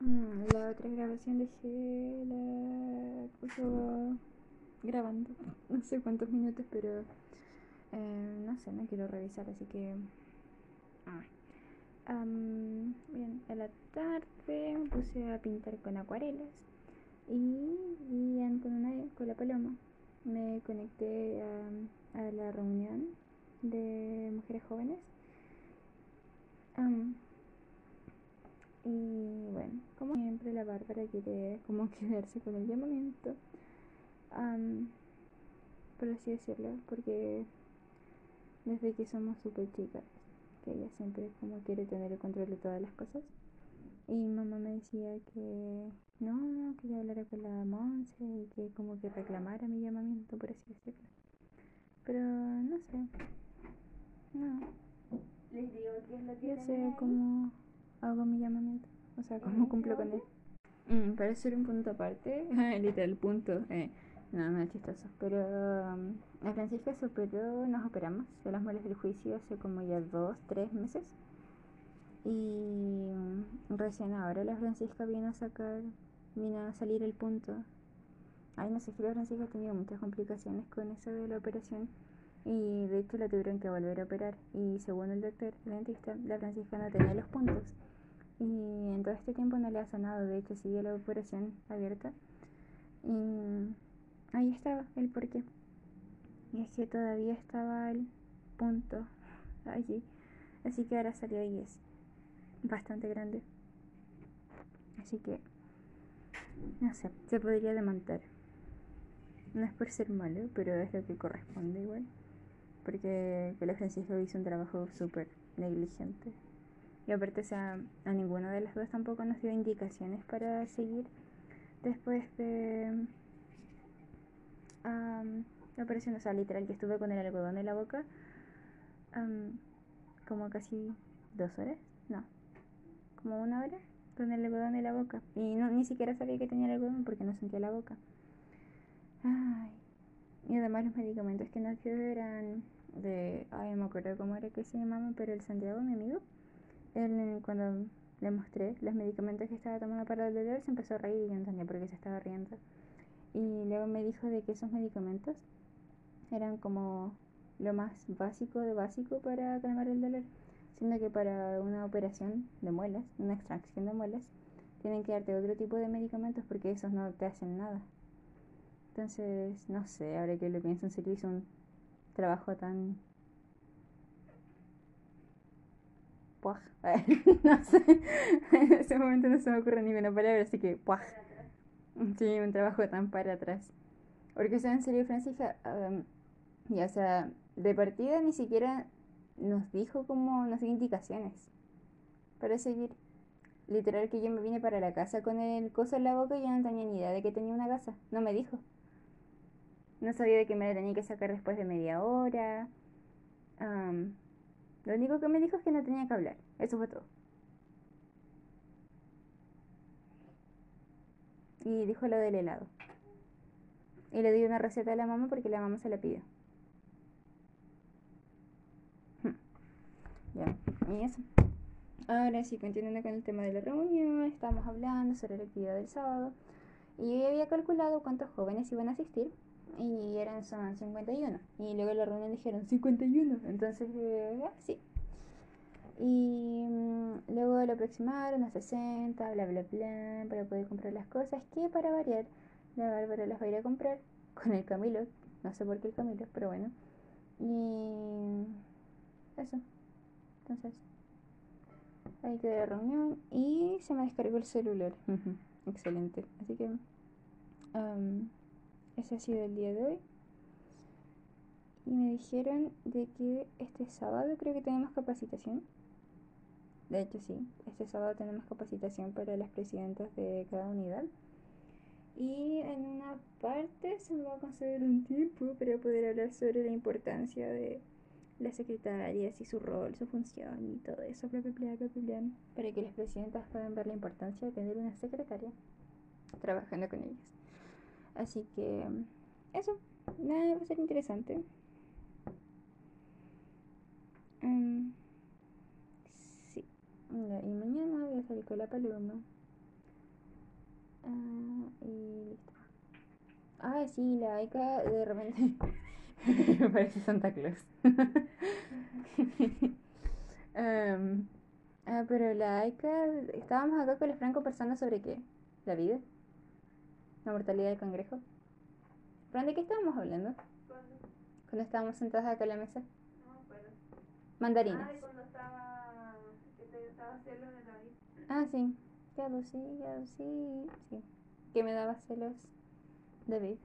Mm, la otra grabación dejé la puso grabando. No sé cuántos minutos, pero eh, no sé, no quiero revisar, así que. Ah. bien, a la tarde me puse a pintar con acuarelas y, y con, una, con la paloma me conecté a la reunión de mujeres jóvenes. Y bueno, como siempre la Bárbara quiere como quedarse con el llamamiento, por así decirlo, porque desde que somos súper chicas, que ella siempre como quiere tener el control de todas las cosas. Y mamá me decía que no, que yo hablara con la Monse y que como que reclamara mi llamamiento, por así decirlo. Pero no sé. No. Les digo que es lo que Yo sé cómo hago mi llamamiento. O sea, cómo cumplo con él. Mm, para ser un punto aparte, literal punto. Eh, no, no es chistoso. Pero um, la Francisca se operó, nos operamos de las muelas del juicio hace como ya dos, tres meses. Y recién ahora la Francisca vino a sacar, vino a salir el punto. Ay, no sé si la Francisca ha tenido muchas complicaciones con eso de la operación. Y de hecho la tuvieron que volver a operar. Y según el doctor, el dentista, la Francisca no tenía los puntos. Y en todo este tiempo no le ha sanado. De hecho, sigue la operación abierta. Y ahí estaba el porqué. Y es que todavía estaba el punto allí. Así que ahora salió y es bastante grande. Así que, no sé, se podría demandar. No es por ser malo, pero es lo que corresponde igual. Porque la Francisco hizo un trabajo súper negligente. Y aparte, o sea, a ninguna de las dos tampoco nos dio indicaciones para seguir después de la operación. O sea, literal, que estuve con el algodón en la boca como casi dos horas. No, como una hora con el algodón en la boca. Y no, ni siquiera sabía que tenía el algodón porque no sentía la boca. Ay. Y además los medicamentos que nos dio eran de... Ay, no me acuerdo cómo era que se llamaban, pero el Santiago, mi amigo, él cuando le mostré los medicamentos que estaba tomando para el dolor, se empezó a reír y yo entendía por qué se estaba riendo. Y luego me dijo de que esos medicamentos eran como lo más básico de básico para calmar el dolor siendo que para una operación de muelas, una extracción de muelas, tienen que darte otro tipo de medicamentos porque esos no te hacen nada. Entonces, no sé, ahora que lo pienso en serio, hizo un trabajo tan... Puaj. no sé, en ese momento no se me ocurre ninguna palabra, así que puaj. Sí, un trabajo tan para atrás. Porque, o sea, en serio, Francisca, ya sea, de partida ni siquiera nos dijo como, nos dio indicaciones para seguir. Literal que yo me vine para la casa con el coso en la boca y yo no tenía ni idea de que tenía una casa. No me dijo. No sabía de que me la tenía que sacar después de media hora. Lo único que me dijo es que no tenía que hablar. Eso fue todo. Y dijo lo del helado. Y le di una receta a la mamá porque la mamá se la pidió. y eso. Ahora sí, continuando con el tema de la reunión, estamos hablando sobre la actividad del sábado. Y yo había calculado cuántos jóvenes iban a asistir. Y eran son 51. Y luego la reunión dijeron 51. Entonces, eh, sí. Y mm, luego lo aproximaron a 60, bla, bla, bla, para poder comprar las cosas. Que para variar, la Bárbara las va a ir a comprar con el Camilo. No sé por qué el Camilo, pero bueno. Y eso. Entonces, ahí quedé la reunión y se me descargó el celular. Excelente. Así que ese ha sido el día de hoy. Y me dijeron de que este sábado creo que tenemos capacitación. De hecho, sí, este sábado tenemos capacitación para las presidentas de cada unidad. Y en una parte se me va a conceder un tiempo para poder hablar sobre la importancia de las secretarias y su rol, su función y todo eso, bla, bla, bla, para que las presidentas puedan ver la importancia de tener una secretaria trabajando con ellas. Así que eso, nada, va a ser interesante. Um, sí, y mañana voy a salir con la paloma Ah, y listo. Ah, sí, la Aika de repente me parece Santa Claus. Em, ah, pero la Aika, estábamos acá con el Franco pensando sobre qué? La vida, la mortalidad del cangrejo. Fran, ¿de qué estábamos hablando? ¿Cuándo? Cuando estábamos sentados acá en la mesa. No me acuerdo. Mandarinas. Ah, de cuando estaba. que te estaba celos de David. Ah, sí. Claro, sí, sí. Sí. Que me daba celos David.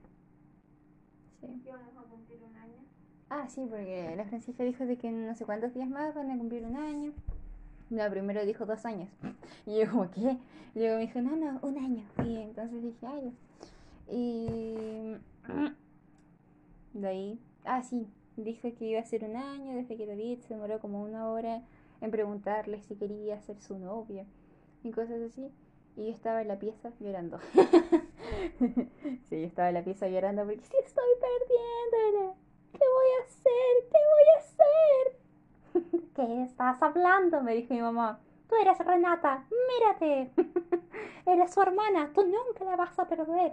Sí. Que vamos a cumplir un año. Ah, sí, porque la Francisca dijo de que no sé cuántos días más van a cumplir un año. La primero dijo dos años. Y yo como, ¿qué? Y luego me dijo, no, no, un año. Y entonces dije, ay, ya. Y de ahí, ah, sí, dijo que iba a ser un año desde que David se demoró como una hora en preguntarle si quería ser su novia y cosas así. Y yo estaba en la pieza llorando. sí, yo estaba en la pieza llorando porque sí estoy perdiéndola. ¿Qué voy a hacer? ¿Qué voy a hacer? ¿Qué estás hablando? Me dijo mi mamá. Tú eres Renata, mírate. eres su hermana, tú nunca la vas a perder.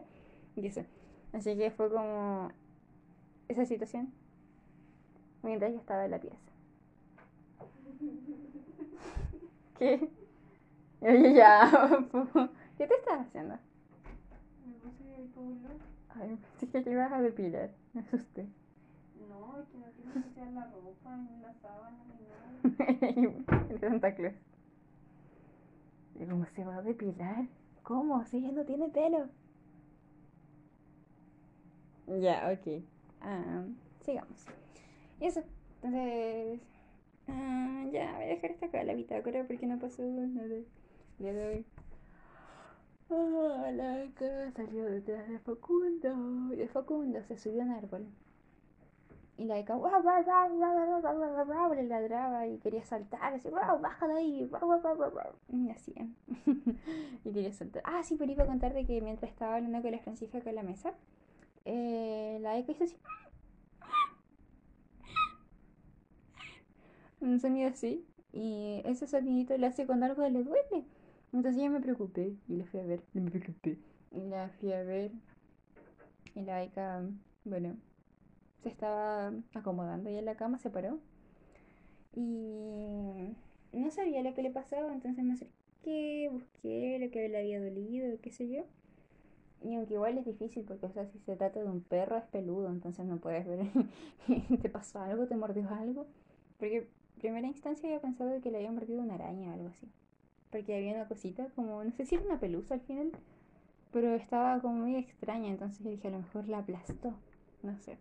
Así que fue como esa situación mientras yo estaba en la pieza. ¿Qué? Oye, ya. ¿Qué te estás haciendo? Me puse el pueblo. Ay, pensé que te ibas a depilar. Me asusté. No, es que no quiero ensuciar la ropa, ni la sábana, ni nada. El Santa Claus. ¿Y cómo se va a depilar? ¿Cómo? Si ella no tiene pelo. Ya, ok. Ah, sigamos. Y eso. Entonces. ah, ya, voy a dejar esta acá la bitácora porque no pasó nada. hoy. Ah, la Aika salió detrás de Facundo. Y de Facundo se subió a un árbol. Y la Aika "Guau, guau, guau, guau, guau, guau, guau, guau", le ladraba y quería saltar. Así, "Guau, baja de ahí. guau, guau, guau, guau, guau". Y hacía. y quería saltar. Ah, sí, pero iba a contar de que mientras estaba hablando con la Francisca en la mesa, eh, la Aika hizo así. Un sonido así. Y ese sonidito lo hace cuando algo le duele. Entonces yo me preocupé y la fui a ver. Me preocupé. Y la fui a ver. Y la Aika, bueno, se estaba acomodando ya en la cama, se paró. Y no sabía lo que le pasaba, entonces me acerqué, busqué lo que le había dolido, qué sé yo. Y aunque igual es difícil porque, o sea, si se trata de un perro es peludo, entonces no puedes ver, ¿te pasó algo? ¿Te mordió algo? Porque primera instancia había pensado de que le había mordido una araña o algo así. Porque había una cosita como, no sé si era una pelusa al final, pero estaba como muy extraña, entonces dije a lo mejor la aplastó, no sé.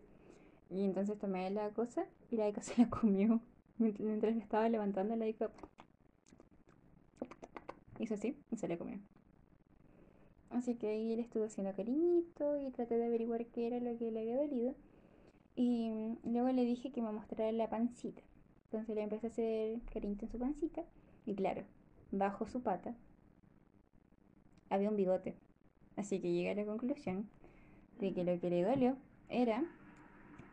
Y entonces tomé la cosa y la Ica se la comió. Mient- Mientras me estaba levantando, la Ica hizo así y se la comió. Así que ahí le estuve haciendo cariñito y traté de averiguar qué era lo que le había dolido. Y luego le dije que me mostrara la pancita. Entonces le empecé a hacer cariñito en su pancita. Y claro, bajo su pata había un bigote. Así que llegué a la conclusión de que lo que le dolió era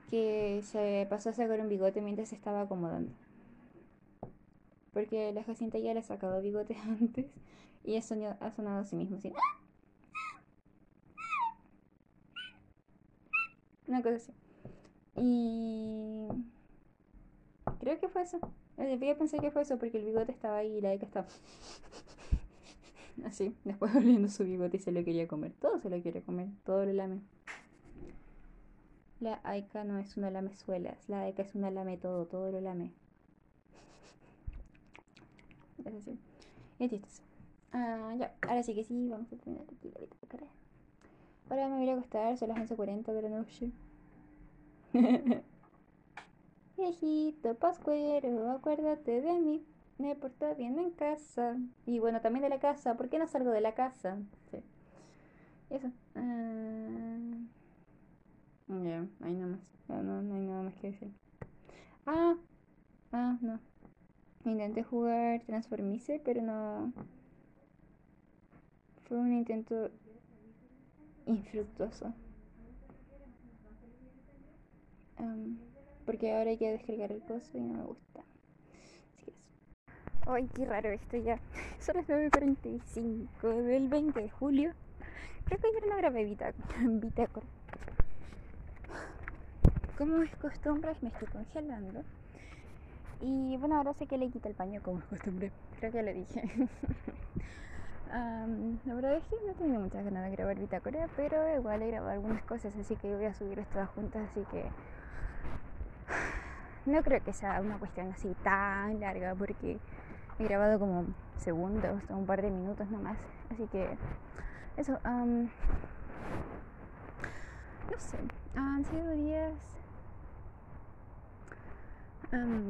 que se pasó a sacar un bigote mientras se estaba acomodando. Porque la Jacinta ya le ha sacado bigotes antes y ha sonado, ha sonado a sí mismo así. Una cosa así. Y creo que fue eso. Voy a pensar que fue eso porque el bigote estaba ahí y la Eka estaba así. Después oliendo su bigote y se lo quería comer. Todo se lo quiere comer. Todo lo lame. La Aika no es una lamezuelas. La Aika es una lame todo. Todo lo lame. Es así. Es chistoso. Ah, ya. Ahora sí que sí. Vamos a terminar aquí la bitácora. Ahora me voy a acostar. Son las 11.40 de la noche. Viejito pascuero, acuérdate de mí. Me porto bien en casa. Y bueno, también de la casa. ¿Por qué no salgo de la casa? Sí. Eso. Ah, ya, ahí nada más. No, no, no hay nada más que decir. Ah, ah, no. Intenté jugar Transformice, pero no. Fue un intento infructuoso. Am, porque ahora hay que descargar el coso y no me gusta. Así que eso. Ay, qué raro esto ya. Son las 9.45 del 20 de julio. Creo que ayer no grabé bitácora. Como es costumbre, me estoy congelando. Y bueno, ahora sé que le quita el paño como es costumbre. Creo que lo dije. la verdad es que no tenía muchas ganas de grabar bitácora, pero igual he grabado algunas cosas, así que voy a subir todas juntas, así que no creo que sea una cuestión así tan larga porque he grabado como segundos o un par de minutos nomás. Así que eso, no sé, han sido días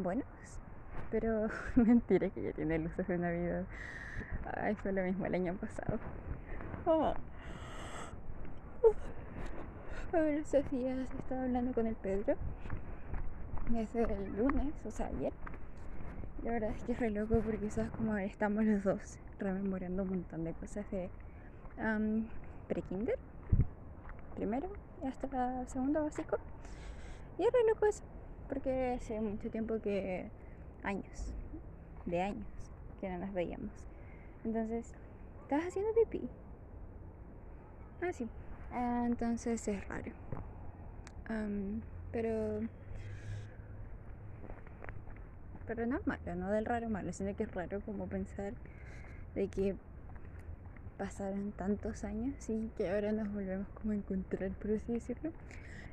buenos, pero mentira que ya tiene luces de Navidad. Ay, fue lo mismo el año pasado. Oh. Bueno, estos días estaba hablando con el Pedro desde el lunes, o sea, ayer. La verdad es que es re loco porque sabes como estamos los dos rememorando un montón de cosas de pre-kinder, primero, hasta segundo básico. Y es re loco eso, porque hace mucho tiempo que, años, de años, que no nos veíamos. Entonces, ¿estás haciendo pipí? Ah, sí. Ah, entonces es raro. pero pero no es malo, no del raro malo, sino que es raro como pensar de que pasaron tantos años y que ahora nos volvemos como a encontrar, por así decirlo.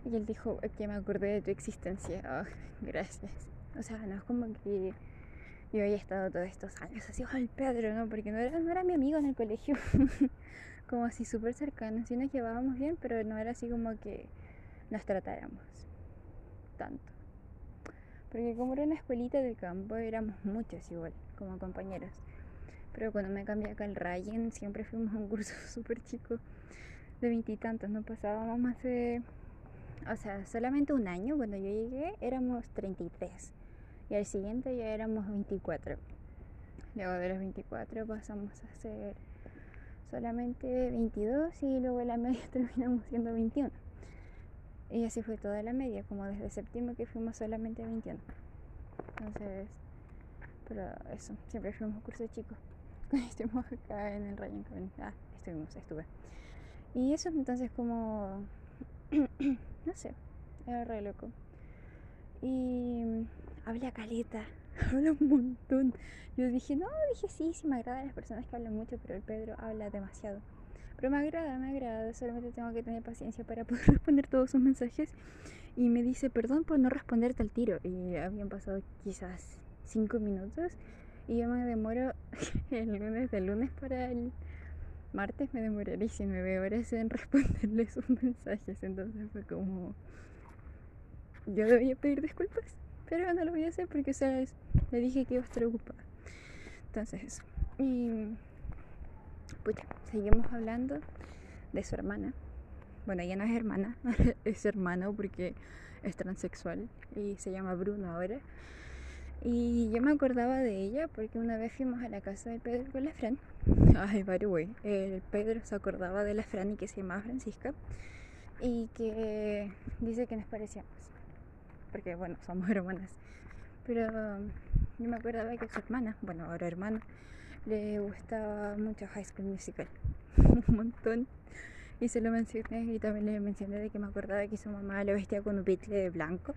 Y él dijo que me acordé de tu existencia. Oh, gracias. O sea, no es como que yo haya estado todos estos años así, el Pedro, ¿no? Porque no era, no era mi amigo en el colegio. como así súper cercano. Sí nos llevábamos bien, pero no era así como que nos tratáramos tanto. Porque como era una escuelita de campo, éramos muchos igual, como compañeros. Pero cuando me cambié acá al Ryan, siempre fuimos a un curso súper chico, de veintitantos, no pasábamos más de... O sea, solamente un año, cuando yo llegué, éramos 33. Y al siguiente ya éramos 24. Luego de los 24 pasamos a ser solamente 22 y luego la media terminamos siendo 21. Y así fue toda la media, como desde septiembre que fuimos solamente 21. Entonces, pero eso, siempre fuimos curso chicos. Estuvimos acá en el Rayo Ah, estuvimos, estuve. Y eso entonces como, no sé, era re loco. Y habla caleta, habla un montón. Yo dije, no, dije sí, sí me agradan las personas que hablan mucho, pero el Pedro habla demasiado. Pero me agrada, me agrada, solamente tengo que tener paciencia para poder responder todos sus mensajes. Y me dice, perdón por no responderte al tiro. Y habían pasado quizás cinco minutos. Y yo me demoro el lunes, del lunes para el martes, me demoré 19 horas en responderle sus mensajes. Entonces fue como. Yo debía pedir disculpas, pero no lo voy a hacer porque, ¿sabes? Le dije que iba a estar ocupada. Entonces, eso. Y pucha, seguimos hablando de su hermana. Bueno, ella no es hermana, es hermano porque es transexual y se llama Bruno ahora. Y yo me acordaba de ella porque una vez fuimos a la casa del Pedro con la Fran. Ay, by the way, el Pedro se acordaba de la Fran y que se llamaba Francisca. Y que dice que nos parecíamos. Porque, bueno, somos hermanas. Pero yo me acordaba que su hermana, bueno, ahora hermana, le gustaba mucho High School Musical, un montón. Y se lo mencioné y también le mencioné de que me acordaba que su mamá lo vestía con un pitle de blanco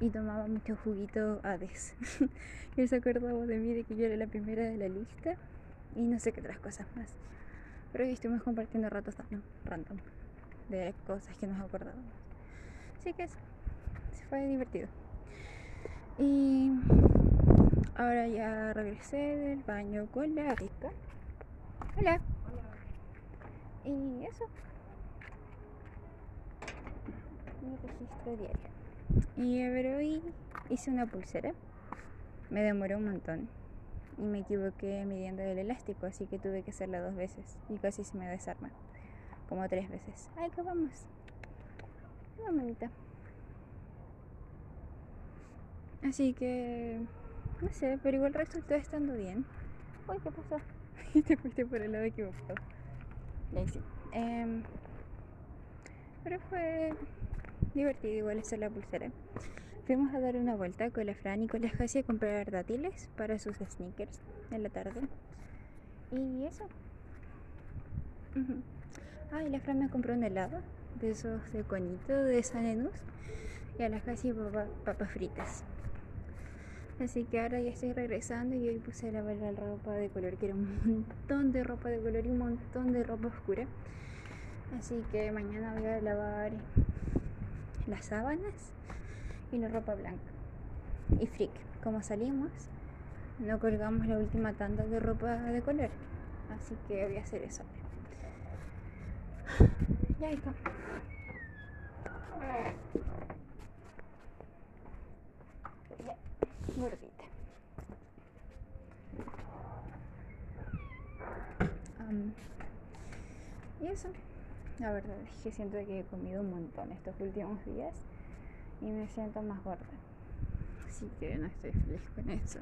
y tomaba mucho juguito Hades. y se acordaba de mí de que yo era la primera de la lista y no sé qué otras cosas más. Pero hoy estuvimos compartiendo ratos random, de cosas que nos acordábamos. Así que eso, fue divertido. Y Ahora ya regresé del baño con la rica. Hola. Y eso. Mi registro diario. Y a ver, hoy hice una pulsera. Me demoró un montón. Y me equivoqué midiendo el elástico, así que tuve que hacerla dos veces. Y casi se me desarma. Como tres veces. Ay, que vamos. Vamos, Así que no sé, pero igual resultó estando bien. Uy, ¿qué pasó? Te fuiste por el lado equivocado. Y ahí sí. Em, pero fue divertido igual hacer la pulsera. Fuimos a dar una vuelta con la Fran y con la Jasi a comprar dátiles para sus sneakers en la tarde. Y eso. Ujú. Ah, y la Fran me compró un helado de esos de conito de San Enus y a las casi papa- papas fritas. Así que ahora ya estoy regresando y hoy puse a lavar la ropa de color, que era un montón de ropa de color y un montón de ropa oscura. Así que mañana voy a lavar las sábanas y la ropa blanca. Y freak, como salimos, no colgamos la última tanda de ropa de color. Así que voy a hacer eso. Ya está. Ya, gordita. Y eso. La verdad es que siento que he comido un montón estos últimos días y me siento más gorda. Así que no estoy feliz con eso.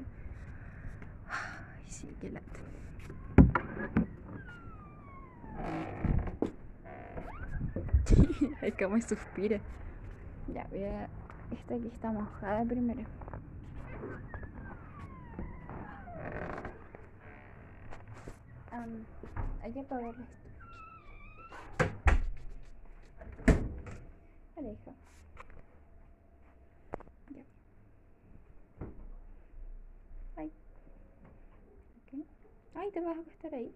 Ay, sí, qué lata. Ay, cómo suspira. Ya, voy a. Esta aquí está mojada primero. Am, hay que apagar esto. Vale, hija. Ya. Ay. Ok. Ay, te vas a acostar ahí.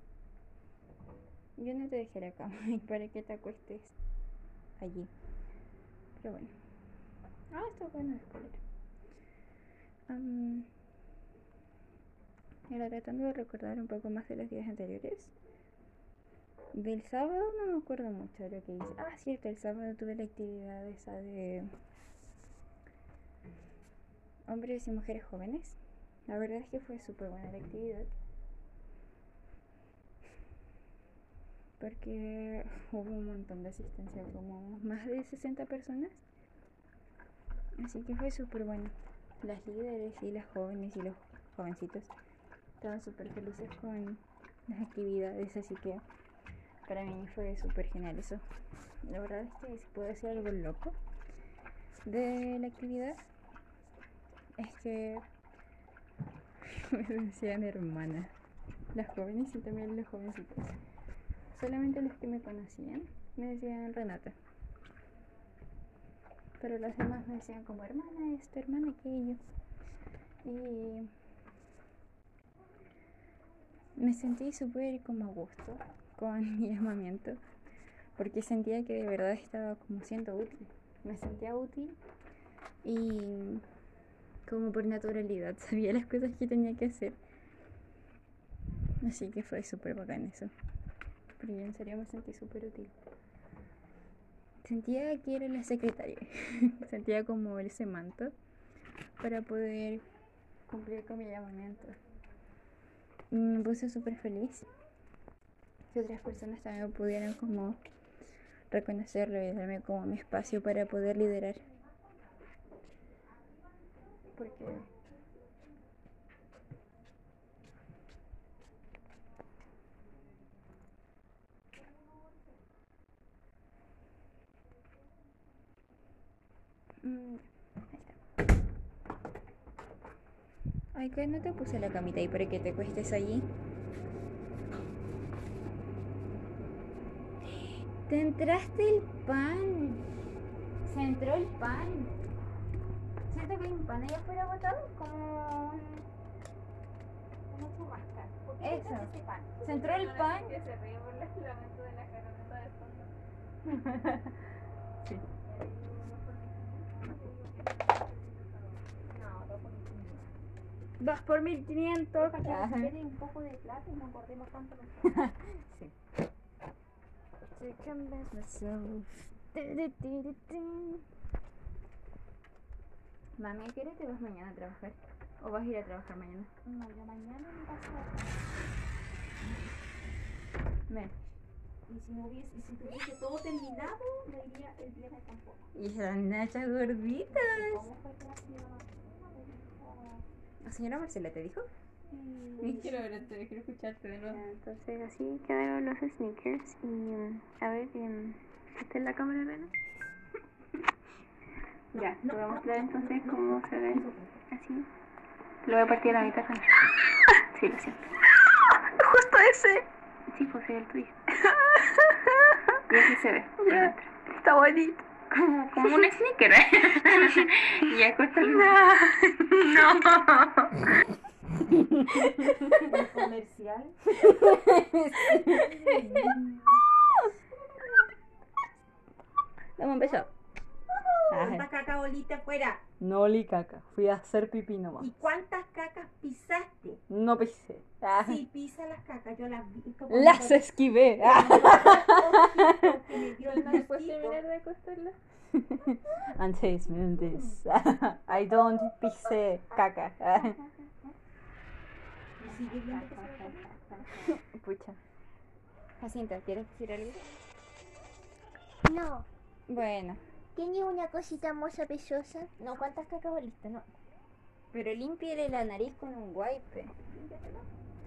Yo no te dejé la cama para que te acuestes allí. Pero bueno. Ah, está bueno el color. Am, Ahora tratando de recordar un poco más de los días anteriores. Del sábado no me acuerdo mucho de lo que hice. Ah, cierto, el sábado tuve la actividad esa de hombres y mujeres jóvenes. La verdad es que fue súper buena la actividad. Porque hubo un montón de asistencia, como más de 60 personas. Así que fue súper bueno. Las líderes y las jóvenes y los jovencitos estaban súper felices con las actividades, así que para mí fue súper genial eso. La verdad es que si puedo decir algo loco de la actividad, es que me decían hermana, las jóvenes y también los jovencitos. Solamente los que me conocían me decían Renata. Pero los demás me decían como hermana esto, hermana aquello. Y me sentí súper como a gusto con mi llamamiento. Porque sentía que de verdad estaba como siendo útil. Me sentía útil y como por naturalidad sabía las cosas que tenía que hacer. Así que fue súper bacán eso. Pero yo en serio me sentí súper útil. Sentía que era la secretaria. Sentía como ese manto para poder cumplir con mi llamamiento. Me puse súper feliz que otras personas también pudieran como reconocerlo y darme como mi espacio para poder liderar. Porque Mm, ahí está. Ay, que no te puse la camita ahí para que te cuestes allí. Te entraste el pan. Se entró el pan. Siento que hay un pan allá afuera botado como... Una churrasca. ¿Por qué Eso. ese pan? Se entró el pan. Que se ríe por el lamento de la caroneta de fondo. Sí. 2 por 1500. Para que quede un poco de plata y no acordemos tanto los Sí. Mami, qué hora te vas mañana a trabajar? ¿O vas a ir a trabajar mañana? No, yo mañana me paso a Ven. Y si no hubiese, y si tuviese todo terminado, me iría el viernes tampoco. Y esas nachas gorditas señora Marcela? ¿La señora Marcela te dijo? Mm, Quiero verte, quiero escucharte de nuevo. Entonces así quedaron los sneakers y mm, a ver, em, ¿esta es la cámara de Vena? Ya, te voy a mostrar entonces cómo se ve así. Lo voy a partir a la mitad. Sí, lo siento. Justo ese. Sí, pues sí, el tuyo. Y así se ve. dentro. Está bonito. Como, como un sneaker, ¿eh? y ya cuesta el No. El comercial. Dame un ¿Cuántas cacas oliste afuera? No olí caca. Fui a hacer pipí nomás. ¿Y cuántas cacas pisaste? No pisé. Ah, Si pisa las cacas, yo las vi. como Las esquivé. que me dio el ¿No después gustito. terminar de acostarla? Antes me this. I don't pise caca. Pucha. Jacinta, ¿quieres decir algo? No, Bueno, tiene una cosita moza pesosa. no, ¿cuántas cacas? No. Pero límpiele la nariz con un wipe.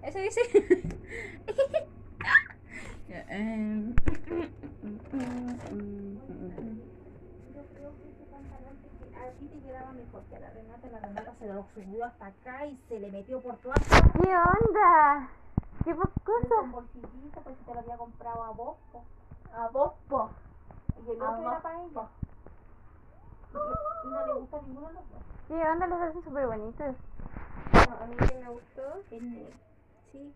Eso dice. Ya. Yo creo que ese pantalón te- a ti te quedaba mejor que a la Renata. La Renata se lo subió hasta acá y se le metió por todas partes. ¿Qué onda? ¿Qué Con bolsillito, pues si te lo había comprado a vos. po. A vos, po. Y el A otro era para ella. Y, que- y no le gusta ninguno de los dos. ¿Qué onda? Los hacen súper bonitos. a mí que me gustó el negro. Sí.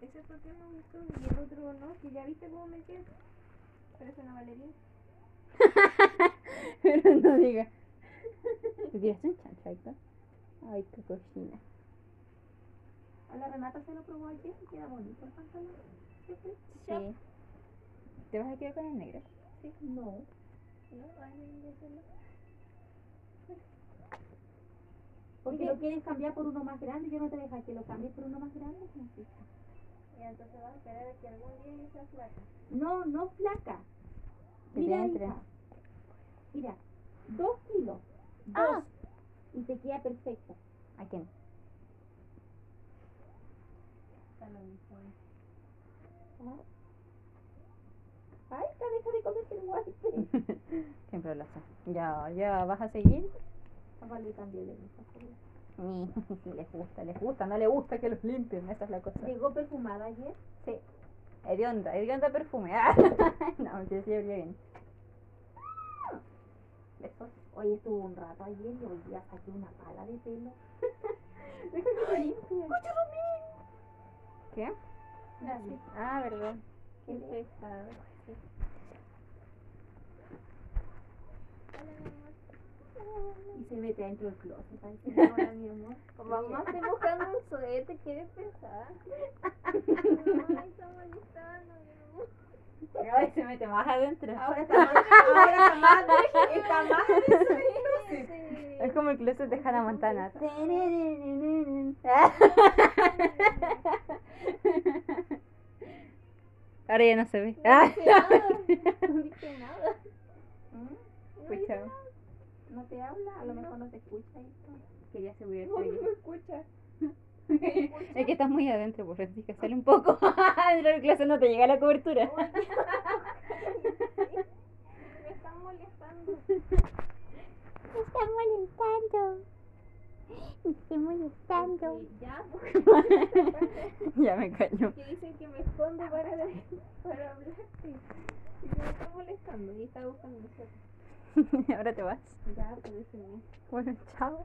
Ese el que me gustó. Y el otro no, que ya viste cómo me queda. Parece una bailarina. Pero no diga. ¿Te tiraste un chancho, Héctor? Ay, qué cochina. A la Renata se lo probó ayer y queda bonito el pantalón. ¿Sí? sí? Sí. ¿Te vas a quedar con el negro? Sí. No. No, ay, no, no. Porque lo quieres cambiar por uno más grande, yo no te dejo que lo cambies por uno más grande, Francisca. Y entonces vas a esperar a que algún día yo sea flaca. No, no flaca. Que Mira, hija. Mira, dos kilos. Dos. Ah. Y te queda perfecto. ¿A quién? Ay, hija, deja de comerte el guaype. Siempre lo hace. Ya, ya, ¿vas a seguir? También le gusta. Ni, les gusta, les gusta, no le gusta que los limpien, esa es la cosa. Llegó perfumada ayer. Sí. Hedionda, hedionda perfume. Ah. no, sí, sí, olía bien. Besos. Hoy estuvo un rato ayer y hoy día saqué una pala de pelo. Deja que limpie. ¿Qué? Ah, verdad. Qué pesado. Y se mete dentro del closet. Sí, ahora, mi amor. Mamá, estoy buscando un suéter, ¿quieres pensar? Ay, está molestando, mi amor. Ay, se mete más adentro. Ahora está más, ahora está más, está más. Sí. Es como el closet de Hannah Montana. Ahora ya no se ve. No dije nada, no dije nada. ¿Mm? Escucha. ¿No te habla? A lo mejor no te escucha esto. Quería asegurarse No, no me escucha. Es que estás muy adentro, pues Francisca, sale un poco. Dentro del closet no te llega la cobertura. Me están molestando. Me está molestando. Me estoy molestando. Ya, ya me caño. que dicen que me escondo para, para hablarte. Y me está molestando y está buscando. Ahora te vas. Ya, pues déjenme. Bueno, chao.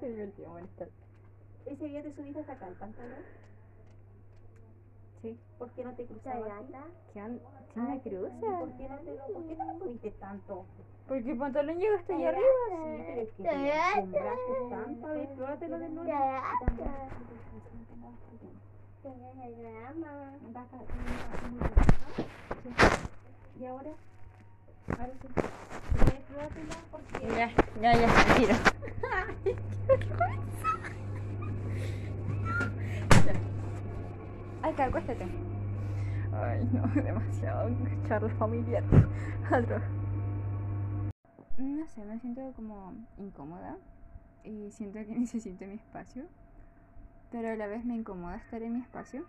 Qué divertido molestar. Ese día te subiste hasta acá el pantalón. Sí. ¿Por qué no te cruzabas? aquí? ¿Qué on- ¿Qué me cruza? ¿Por qué no te lo, por qué no lo subiste tanto? Porque el pantalón llega hasta allá arriba. Sí, pero es que te acostumbraste tanto. A ver, pruébatelo de nuevo. Y ahora, porque Ya, ya, ya, tiro. Ay, Car, acuéstate. Ay, no, demasiado charla familiar. Otro. No sé, me siento como incómoda y siento que necesito mi espacio, pero a la vez me incomoda estar en mi espacio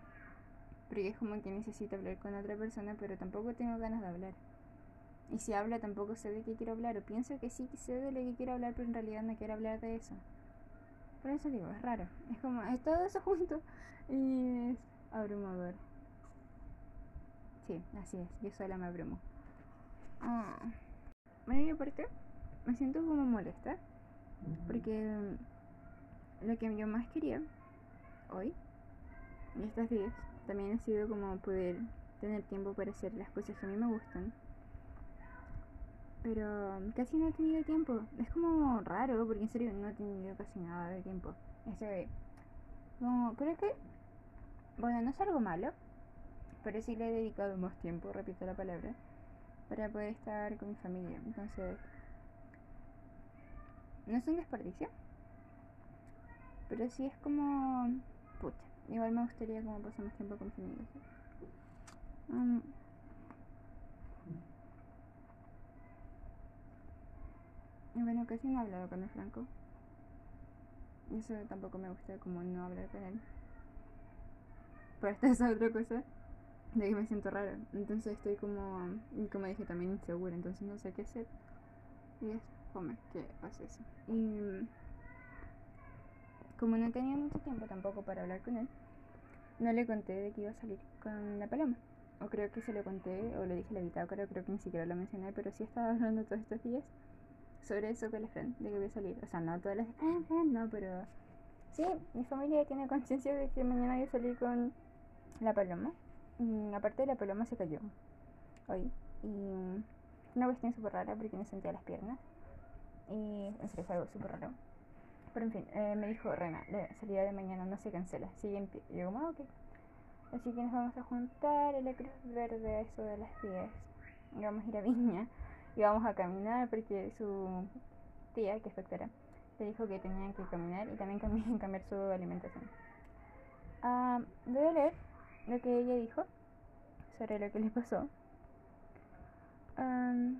porque es como que necesito hablar con otra persona, pero tampoco tengo ganas de hablar. Y si hablo tampoco sé de qué quiero hablar, o pienso que sí sé de lo que quiero hablar, pero en realidad no quiero hablar de eso. Por eso digo, es raro. Es como, es todo eso junto y es abrumador. Sí, así es. Yo sola me abrumo. Ah. Bueno, y aparte, me siento como molesta. Porque lo que yo más quería hoy y estos días también ha sido como poder tener tiempo para hacer las cosas que a mí me gustan. Pero casi no he tenido tiempo. Es como raro, porque en serio no he tenido casi nada de tiempo. Ese, como, creo que, bueno, no es algo malo, pero sí le he dedicado más tiempo, repito la palabra, para poder estar con mi familia. Entonces, no es un desperdicio, pero sí es como, pucha, igual me gustaría como pasar más tiempo con mi familia. ¿sí? Bueno, casi no he hablado con el Franco. Eso tampoco me gusta, como no hablar con él. Pero esta es otra cosa de que me siento rara. Entonces estoy como, como dije, también insegura. Entonces no sé qué hacer. Y es como que pasa eso. Y como no tenía mucho tiempo tampoco para hablar con él, no le conté de que iba a salir con la paloma. O creo que se lo conté, o lo dije en la bitácora, creo que ni siquiera lo mencioné, pero sí estaba hablando todos estos días sobre eso con la Fran, de que voy a salir. O sea, no todas las no, pero sí, mi familia tiene conciencia de que mañana voy a salir con la paloma. Y aparte la paloma se cayó hoy. Y una cuestión súper rara porque no sentía las piernas. Y en serio fue algo súper raro. Pero en fin, eh, me dijo Rena, la salida de mañana no se cancela, sigue en pie. Y yo como, ah, ok. Así que nos vamos a juntar en la Cruz Verde a eso de las 10. Y vamos a ir a Viña. Y vamos a caminar porque su tía, que es doctora, le dijo que tenían que caminar y también cami- cambiar su alimentación. Ah, voy a leer lo que ella dijo sobre lo que le pasó. Am,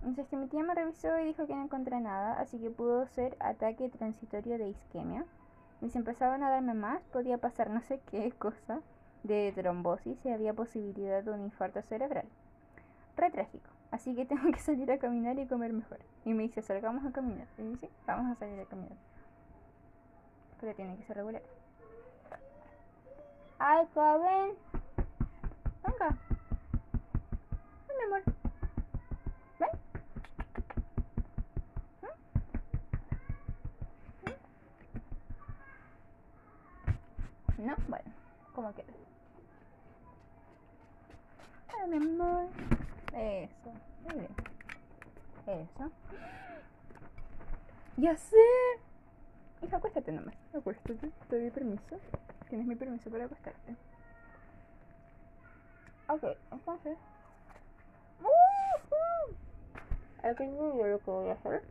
entonces que mi tía me revisó y dijo que no encontré nada, así que pudo ser ataque transitorio de isquemia. Y si empezaban a darme más, podía pasar no sé qué cosa de trombosis y había posibilidad de un infarto cerebral. Re trágico. Así que tengo que salir a caminar y comer mejor. Y me dice, salgamos a caminar. Y dice, vamos a salir a caminar. Pero tiene que ser regular. Ay, Coven. Venga. Ven, mi amor. Ven. ¿Mm? No, bueno, como quieras. Ay, mi amor. Eso, muy bien. Eso. Ya sé. Hija, acuéstate nomás. Acuéstate. Te doy permiso. Tienes mi permiso para acostarte. Ok, entonces. Al que yo lo que voy a hacer.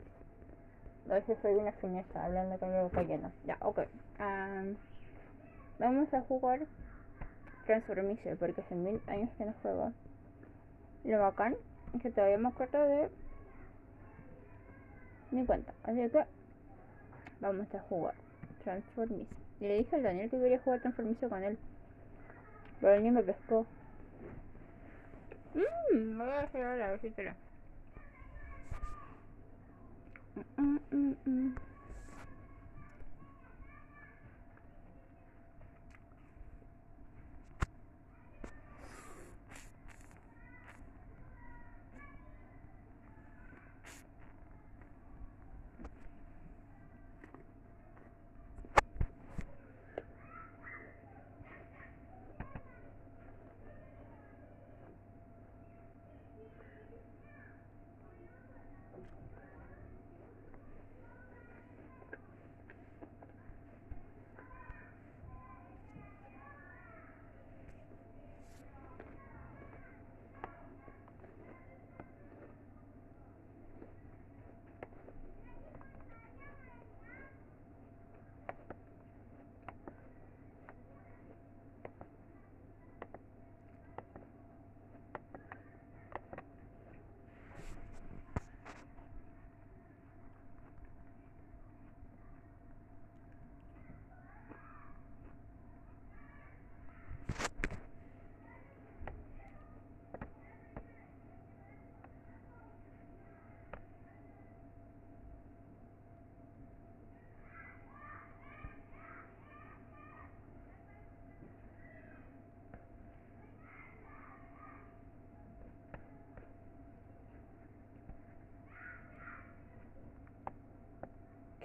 A veces soy una fineza hablando con la boca llena. Ya, ok. Am, vamos a jugar Transformice porque hace mil años que no juego. Lo bacán es que todavía me acuerdo de mi cuenta. Así que vamos a jugar Transformice. Y le dije al Daniel que quería jugar Transformice con él. Pero él ni me pescó. Mmm, voy a hacer ahora, a ver si te lo- Mm, mm, mm.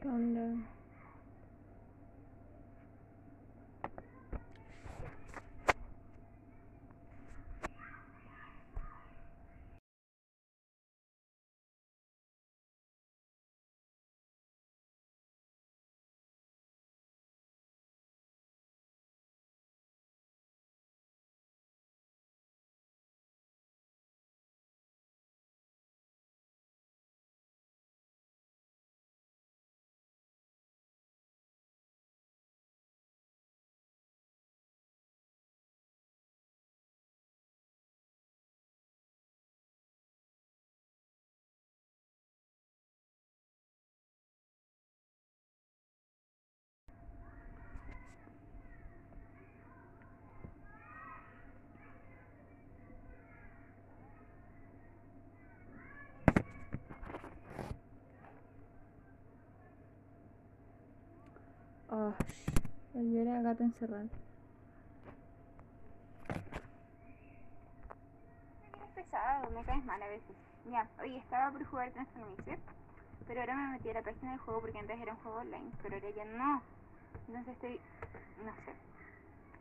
thunder Oh, yo era gato encerrado. Es pesado, me caes mal a veces. Ya, oye, estaba por jugar Transformice, pero ahora me metí a la página del juego porque antes era un juego online, pero ahora ya no. Entonces estoy, no sé,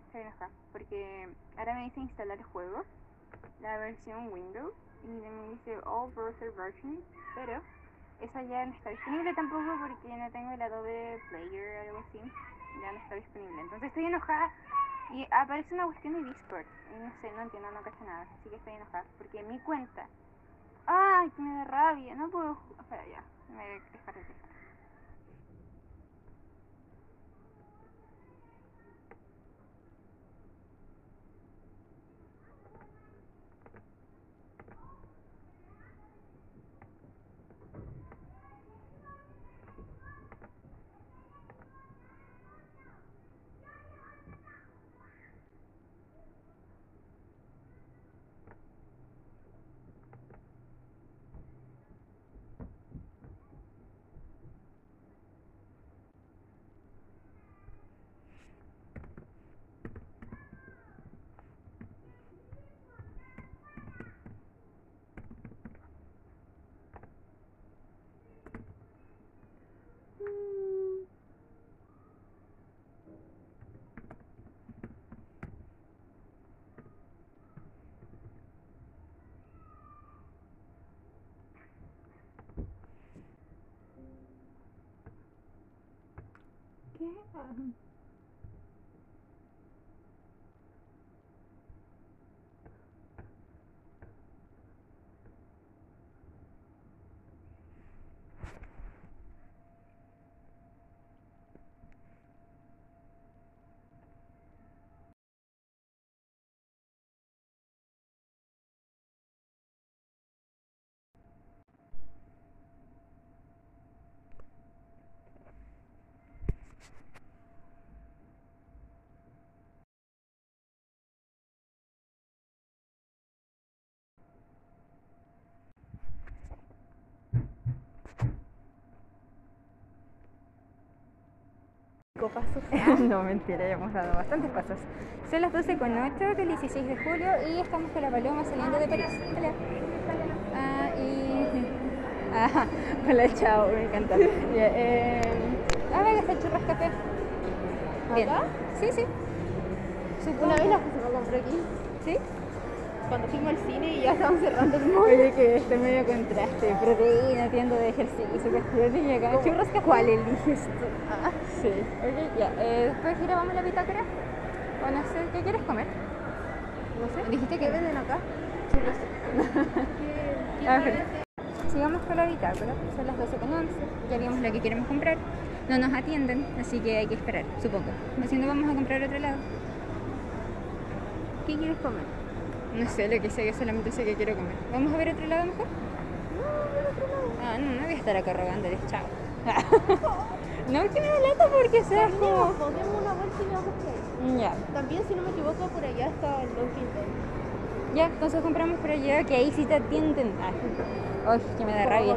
estoy enojada porque ahora me dice instalar el juego, la versión Windows, y me dice All Browser Versions, pero esa ya no está disponible tampoco porque no tengo el Adobe Player o algo así, ya no está disponible. Entonces estoy enojada y aparece una cuestión de Discord. Y no sé, no entiendo, no cacho nada. Así que estoy enojada. Porque mi cuenta. ¡Ay, que me da rabia! No puedo. Espera, ya. Me voy a dejar de Yeah. Cinco pasos. no, mentira, ya hemos dado bastantes pasos. Son las 12 con 8 del 16 de julio y estamos con la paloma saliendo de París. Hola. Ah, y... Ah, hola, chao, me encanta. Ya, eh... Ah, venga, está el churras café. Bien. ¿Acá? Sí, sí. Supongo. Una vez la comprar aquí. ¿Sí? Cuando fuimos al cine y ya estaban cerrando el mall. Oye, que este medio contraste. Proteína, tienda de ejercicio, cuestión y acá. Churras café. ¿Cuál eliges tú? Ah, Sí. Ok, ya. Eh, después grabamos la bitácora. O no sé, ¿qué quieres comer? no sé. Dijiste que ¿Qué venden acá? ¿Qué, Ah, Sigamos con la bitácora, son las 12 con 11, ya vimos lo que queremos comprar. No nos atienden, así que hay que esperar, supongo. Si no, vamos a comprar otro lado. ¿Qué quieres comer? No sé lo que sé, yo solamente sé que quiero comer. ¿Vamos a ver otro lado mejor? Ah, no, no voy a estar acá rogándoles, chao. no, que me da lata porque seas como... Podemos demos una vuelta y vamos por ahí. Ya, También, si no me equivoco, por allá está el Donuts. ya, entonces compramos por allá, que ahí sí te atienden. Ay, que me da rabia.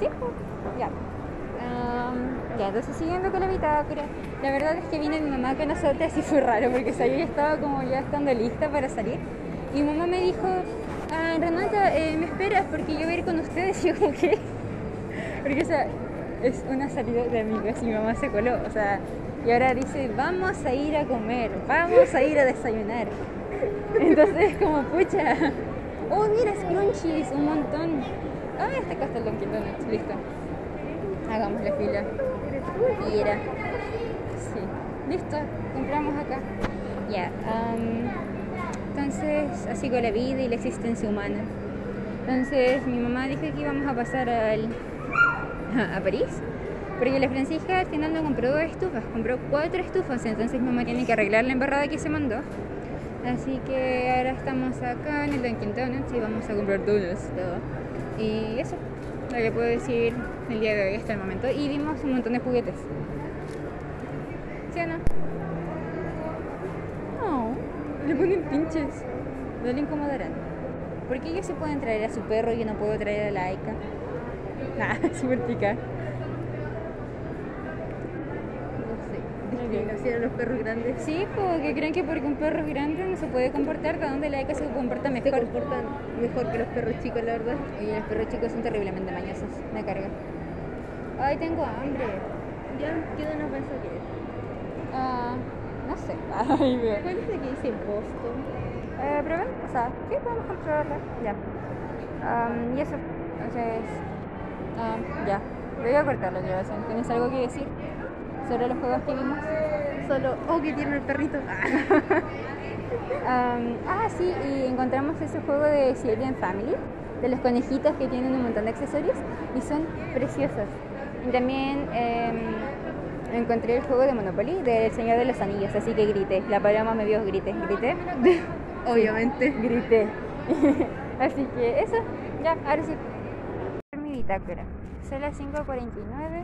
Sí, pues, ya. Ya, entonces siguiendo con la bitácora. La verdad es que vino mi mamá con nosotras y fue raro porque o yo estaba como ya estando lista para salir. Y mi mamá me dijo, ah, Renata, eh, ¿me esperas? Porque yo voy a ir con ustedes. Y yo como, ¿qué? Porque, o sea, es una salida de amigos y mi mamá se coló. O sea, y ahora dice, vamos a ir a comer, vamos a ir a desayunar. Entonces es como, pucha. Oh, mira, scrunchies, un montón. Ah, este acá está el listo. Hagamos la fila. Y era. Sí. Listo, compramos acá. Ya. am, entonces, así con la vida y la existencia humana. Entonces, mi mamá dijo que íbamos a pasar al, a París. Porque la Francisca al final no compró dos estufas, compró cuatro estufas. Entonces, mi mamá tiene que arreglar la embarrada que se mandó. Así que ahora estamos acá en el Dunkin' Donuts y vamos a comprar donuts, todo. Y eso, lo que puedo decir el día de hoy hasta el momento. Y vimos un montón de juguetes. ¿Sí o no? No, le ponen pinches. No le incomodarán. ¿Por qué ellos se pueden traer a su perro y yo no puedo traer a la Aika? Ah, súper pica. nacieron los perros grandes Sí, porque creen que porque un perro es grande no se puede comportar, de donde la Eka se comporta se mejor. comportan mejor que los perros chicos, la verdad. Oye, los perros chicos son terriblemente mañosos, me carga. Ay, tengo hambre. Ya, ¿qué nos pensó que es? Ah, no sé. Ay, veo. ¿Cuál es el que dice Boston? Eh, pero ven, o sea, sí, podemos controlarla. Ya. Am, y eso, entonces. ya. Voy a cortar la grabación. ¿Tienes algo que decir sobre los juegos que vimos? Solo, oh, que tiene el perrito. Ah, sí, y encontramos ese juego de Siberian Family, de los conejitos que tienen un montón de accesorios y son preciosos. Y también em, encontré el juego de Monopoly del Señor de los Anillos, así que grité. La paloma me vio, grité, grité. Obviamente. grité. Así que eso, ya, ahora sí. Mi bitácora. Son las 5.49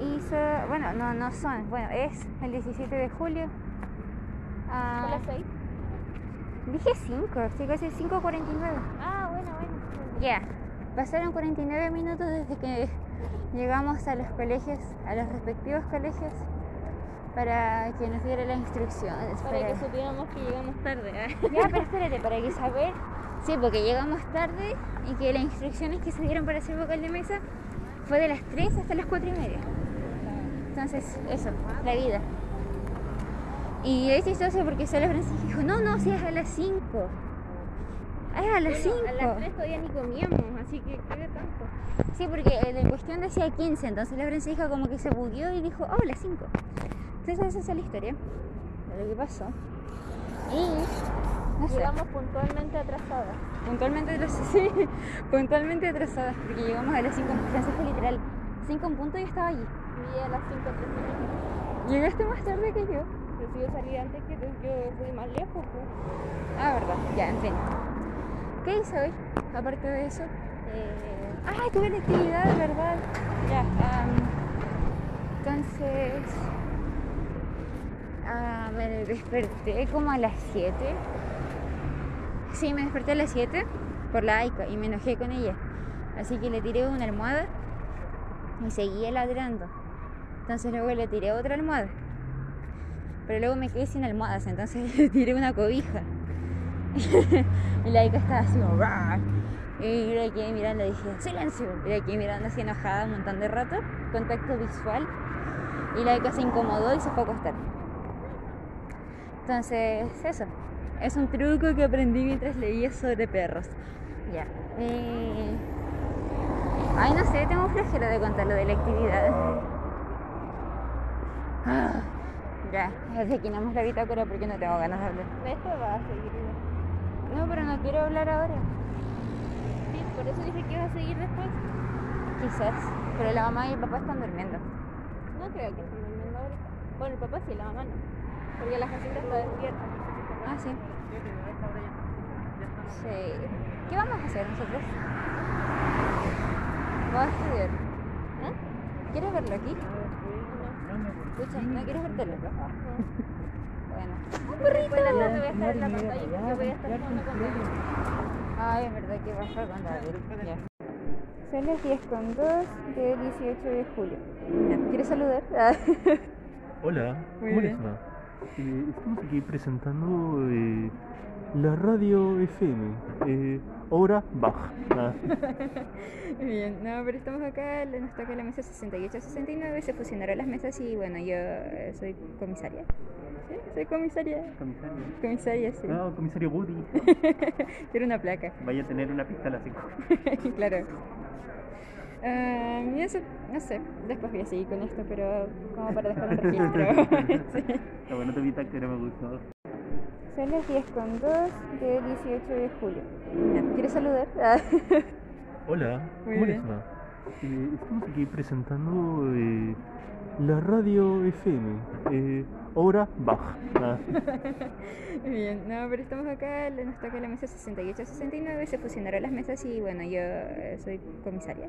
y so- bueno, no, no son, bueno, es el 17 de julio. Ah, ¿Son las seis? Dije 5, estoy casi 5.49. Ah, bueno, bueno. Ya, pasaron 49 minutos desde que llegamos a los colegios, a los respectivos colegios, para que nos diera las instrucciones. Para que supiéramos que llegamos tarde. ¿eh? Ya, pero espérate, para que saber. Sí, porque llegamos tarde y que las instrucciones que se dieron para hacer vocal de mesa fue de las 3 hasta las 4 y media. Entonces, eso, la vida. Y es chistoso porque solo Francisco dijo, no, no, si es a las 5. Es a las 5. A las 3 todavía ni comíamos, así que qué tanto. Sí, porque el de cuestión decía 15, entonces la Francisca como que se bugueó y dijo, oh, las 5. Entonces esa es la historia de lo que pasó. Y, no sé, Llegamos puntualmente atrasadas. puntualmente atrasadas, sí, puntualmente atrasadas, porque llegamos a las 5, Francisca literal, 5 en punto y estaba allí. Y a las 5 3 Llegaste más tarde que yo. Pero si yo salí antes que tú, yo fui más lejos. Pues. Ah, verdad, ya, en fin. ¿Qué hice hoy? Aparte de eso. Eh, Ah, tuve la actividad, ¿verdad? Ya. entonces. me desperté como a las 7. Sí, me desperté a las 7 por la Aika y me enojé con ella. Así que le tiré una almohada y seguía ladrando. Entonces luego le tiré otra almohada. Pero luego me quedé sin almohadas, entonces le tiré una cobija. y la Aika estaba así. Y yo quedé mirando y dije, silencio. Y la quedé mirando así enojada un montón de rato, contacto visual. Y la Aika se incomodó y se fue a acostar. Entonces, eso. Es un truco que aprendí mientras leía sobre perros. Ya. Y... Ay, no sé, tengo flojera de contar lo de la actividad. Ah, Ya, terminamos la bitácora porque no tengo ganas de hablar. Esto va a seguir. No, pero no quiero hablar ahora. Sí, por eso dije que iba a seguir después. Quizás. Pero la mamá y el papá están durmiendo. No creo que estén durmiendo ahorita. Bueno, el papá sí, la mamá no. Porque la Jacinta está despierta. Ah, sí. Sí. ¿Qué vamos a hacer nosotros? Vamos a estudiar. ¿Eh? ¿Quieres verlo aquí? Escucha, ¿no quieres verlo? Bueno. Un perrito. Después voy a estar en la pantalla porque voy a estar jugando con David. Ay, es verdad que va a estar con David. Ya. Son las 10 con 2 de 18 de julio. ¿Quieres saludar? Hola, Muy ¿cómo bien. les va? Eh, estamos aquí presentando eh, la radio FM, eh, Hora Bach. Ah, Bien, no, pero estamos acá, nos toca la mesa 68-69, se fusionaron las mesas y bueno, yo eh, soy comisaria. Sí, soy comisaria. comisario. Comisaria, sí. Ah, comisario Woody. Quiero una placa. Vaya a tener una pistola así. claro. Ah, y eso, no sé, después voy a seguir con esto, pero como para dejar un registro. Sí. Está bueno tu bitácora, me gustó. Son las 10 con 2 de 18 de julio. ¿Quieres saludar? Hola, Muy ¿cómo bien. les va? Eh, estamos aquí presentando eh, la radio FM, eh, Hora Bach. Ah, Bien, no, pero estamos acá, nos toca la mesa 68-69, se fusionaron las mesas y bueno, yo eh, soy comisaria.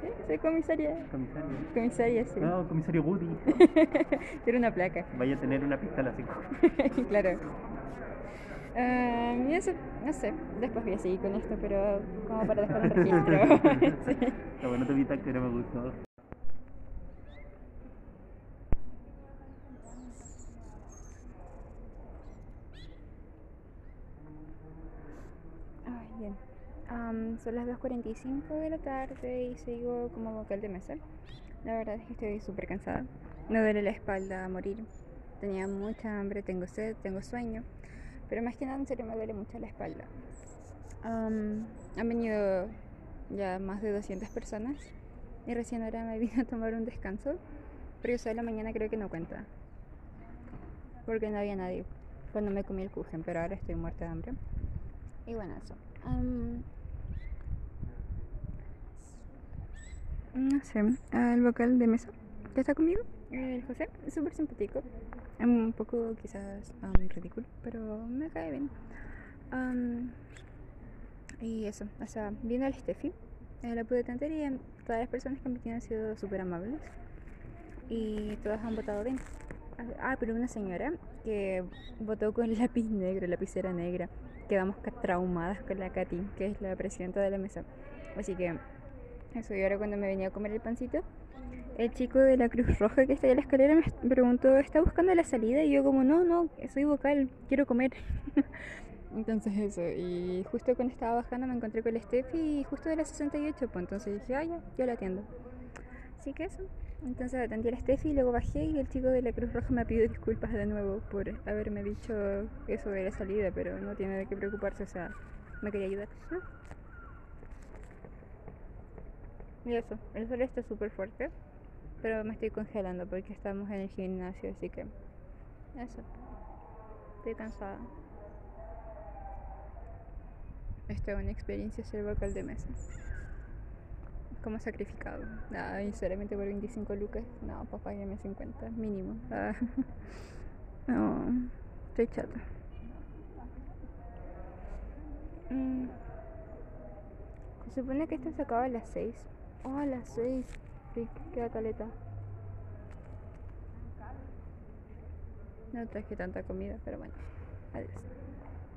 Sí, soy comisaria. comisario. Comisaria, sí. Ah, comisario Woody. Quiero una placa. Vaya a tener una pistola así. claro. Y eso, no sé, después voy a seguir con esto, pero como para dejar un registro. Sí. Está bueno tu bitácora, me gustó. Am, son las 2.45 de la tarde y sigo como vocal de mesa. La verdad es que estoy súper cansada. Me duele la espalda a morir. Tenía mucha hambre, tengo sed, tengo sueño. Pero más que nada, en serio, me duele mucho la espalda. Am, han venido ya más de 200 personas y recién ahora me vine a tomar un descanso. Pero eso de la mañana creo que no cuenta. Porque no había nadie cuando me comí el kuchen, pero ahora estoy muerta de hambre. Y bueno, eso. Am, no sé, el vocal de mesa que está conmigo, el José, súper simpático. Un poco quizás am, ridículo, pero me cae bien. Am, y eso, o sea, viendo al Steffi, eh, la pude tantear y todas las personas que han venido han sido súper amables y todas han votado bien. Ah, pero una señora que votó con lápiz negro, lapicera negra. Quedamos traumadas con la Katy, que es la presidenta de la mesa. Así que eso, y ahora cuando me venía a comer el pancito, el chico de la Cruz Roja que está en la escalera me preguntó, ¿está buscando la salida? Y yo como, no, no, soy vocal, quiero comer. Entonces eso, y justo cuando estaba bajando me encontré con el Steffi justo de la 68, pues entonces dije, ah, ya, yo la atiendo. Así que eso. Entonces atendí a la Steffi y luego bajé y el chico de la Cruz Roja me pidió disculpas de nuevo por haberme dicho eso de la salida, pero no tiene de qué preocuparse, o sea, me quería ayudar. Y eso, el sol está súper fuerte, pero me estoy congelando porque estamos en el gimnasio, así que eso. Estoy cansada. Esta es una experiencia ser vocal de mesa. Como sacrificado. Ah, sinceramente por 25 lucas. No, papá, ya me 50, mínimo. Ah, no, estoy chata. Mm. Se supone que esto se acaba a las 6. Oh, a las 6. Sí, queda caleta. No traje tanta comida, pero bueno. Adiós.